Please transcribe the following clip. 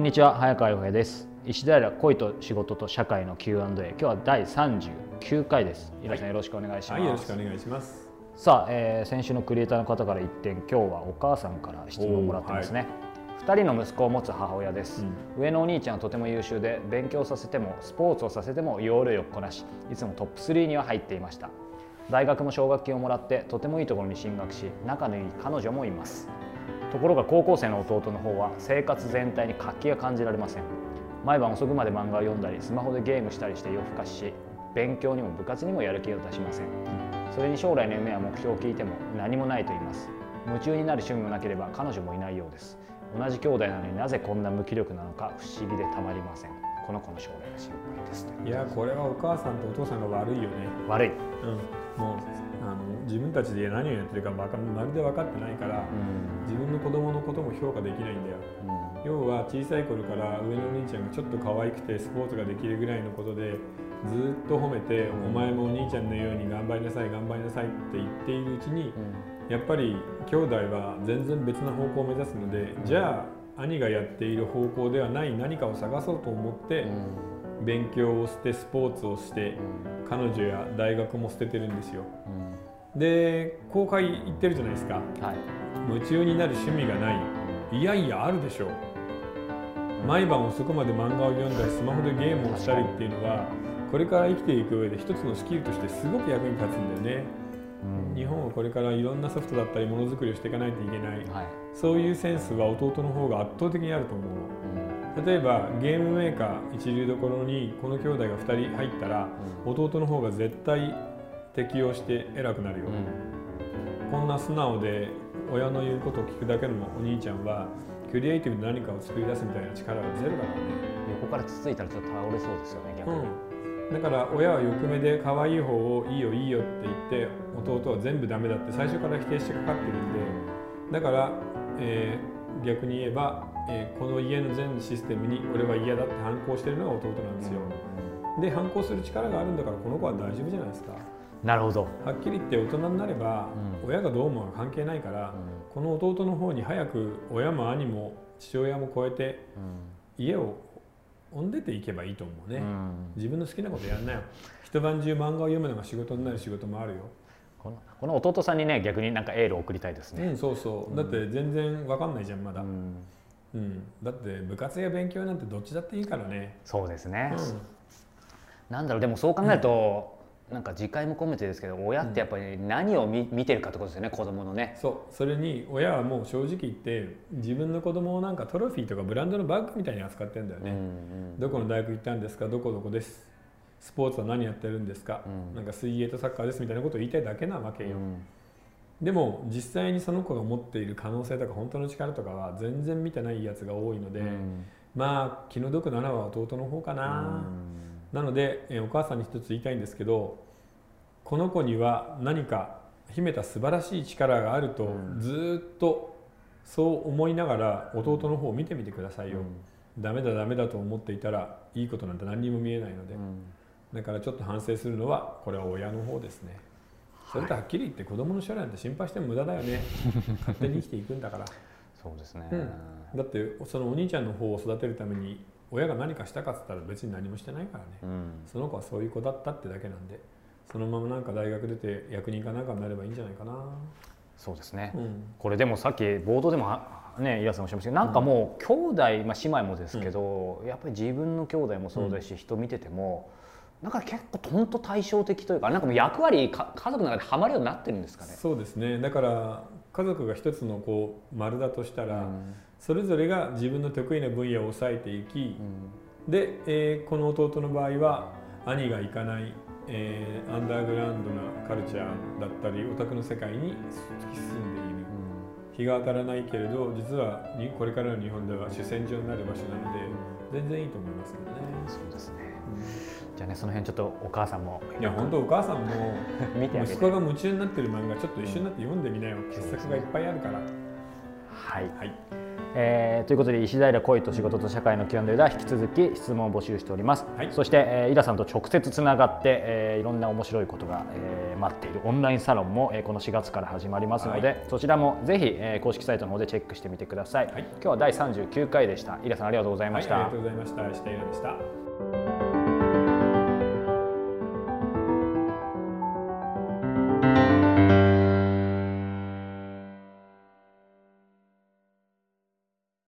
こんにちは早川洋平です。石平恋と仕事と社会の Q&A 今日は第39回です。平井さん、よろしくお願いします、はい、よろしくお願いします。さあ、えー、先週のクリエイターの方から一点今日はお母さんから質問をもらってますね、2人の息子を持つ母親です、うん、上のお兄ちゃんはとても優秀で勉強させてもスポーツをさせても要領よくこなしいつもトップ3には入っていました。大学も奨学金をもらってとてもいいところに進学し仲のいい彼女もいますところが高校生の弟の方は生活全体に活気が感じられません。毎晩遅くまで漫画を読んだりスマホでゲームしたりして夜更かしし勉強にも部活にもやる気を出しません。それに将来の夢や目標を聞いても何もないと言います。夢中になる趣味もなければ彼女もいないようです。同じ兄弟なのになぜこんな無気力なのか不思議でたまりません。この子の将来が心配です。いやこれはお母さんとお父さんが悪いよね。悪い、うん、もう自分たちで何をやってるかまるで分かってないから、うん、自分の子供のことも評価できないんだよ、うん、要は小さい頃から上のお兄ちゃんがちょっと可愛くてスポーツができるぐらいのことでずっと褒めて、お前もお兄ちゃんのように頑張りなさい頑張りなさいって言っているうちに、やっぱり兄弟は全然別な方向を目指すので、じゃあ兄がやっている方向ではない何かを探そうと思って、勉強をしてスポーツをして、彼女や大学も捨ててるんですよ。で公開言ってるじゃないですか、はい、夢中になる趣味がない。いやいやあるでしょう。毎晩遅くまで漫画を読んだりスマホでゲームをしたりっていうのはこれから生きていく上で一つのスキルとしてすごく役に立つんだよね、うん、日本はこれからいろんなソフトだったりものづくりをしていかないといけない、はい、そういうセンスは弟の方が圧倒的にあると思う、うん、例えばゲームメーカー一流どころにこの兄弟が2人入ったら、うん、弟の方が絶対適用して偉くなるよ、こんな素直で親の言うことを聞くだけのお兄ちゃんはクリエイティブで何かを作り出すみたいな力はゼロだからね。横からつついたらちょっと倒れそうですよね逆に、だから親は欲目で可愛い方をいいよいいよって言って弟は全部ダメだって最初から否定してかかってるんで。だから、えー、逆に言えば、えー、この家の全システムに俺は嫌だって反抗してるのが弟なんですよ、で反抗する力があるんだからこの子は大丈夫じゃないですかなるほど。はっきり言って大人になれば、親がどう思うか関係ないから、この弟の方に早く親も兄も父親も超えて、家をおんでていけばいいと思うね、うん、自分の好きなことやんなよ。一晩中漫画を読むのが仕事になる仕事もあるよ。このこの弟さんにね逆になんかエールを送りたいですね、うん、そうそう、だって全然わかんないじゃんまだ、うん、うん、だって部活や勉強なんてどっちだっていいからね。そうですね、なんだろうでもそう考えると、なんか自戒も込めてですけど親ってやっぱり何を見,、見てるかってことですよね子供のね。そう。それに親はもう正直言って自分の子供をなんかトロフィーとかブランドのバッグみたいに扱ってんだよね、うんうん、どこの大学行ったんですかどこどこです。スポーツは何やってるんですか、うん、なんか水泳とサッカーですみたいなことを言いたいだけなわけよ、うん、でも実際にその子が持っている可能性とか本当の力とかは全然見てないやつが多いので、うん、まあ気の毒なのは弟の方かな、なので、えお母さんに一つ言いたいんですけどこの子には何か秘めた素晴らしい力があると、ずっとそう思いながら弟の方を見てみてくださいよ、うん、ダメだダメだと思っていたらいいことなんて何にも見えないので、うん、だからちょっと反省するのはこれは親の方ですね。それとはっきり言って子供の将来なんて心配しても無駄だよね。勝手に生きていくんだから。そうですね、うん、だってそのお兄ちゃんの方を育てるために親が何かしたかっつったら別に何もしてないからね、うん、その子はそういう子だったってだけなんで。そのままなんか大学出て役人かなんかになればいいんじゃないかな。そうですね、うん、これでもさっき冒頭でもね岩さんおっしゃいましたけどなんかもう兄弟、まあ、姉妹もですけど、やっぱり自分の兄弟もそうですし、人見ててもなんか結構とんと対照的というかなんかもう役割か家族の中ではまるようになってるんですかね。そうですね。だから家族が一つのこう丸だとしたら、うん、それぞれが自分の得意な分野を抑えていき、うん、で、えー、この弟の場合は兄が行かないえー、アンダーグラウンドなカルチャーだったりオタクの世界に突き進んでいる、うん、日が当たらないけれど実はこれからの日本では主戦場になる場所なので全然いいと思いますけどね。そうですね、うん、じゃあねその辺ちょっとお母さんも。いや本当お母さんも 見て息子が夢中になってる漫画ちょっと一緒になって読んでみなよ傑作がいっぱいあるから。はい、はいえー、ということで石平恋と仕事と社会の Q&A では引き続き質問を募集しております、はい、そして、えー、イラさんと直接つながって、えー、いろんな面白いことが、えー、待っているオンラインサロンも、えー、この4月から始まりますので、はい、そちらもぜひ、えー、公式サイトの方でチェックしてみてください、はい、今日は第39回でした。イラさんありがとうございました、ありがとうございました。石平でした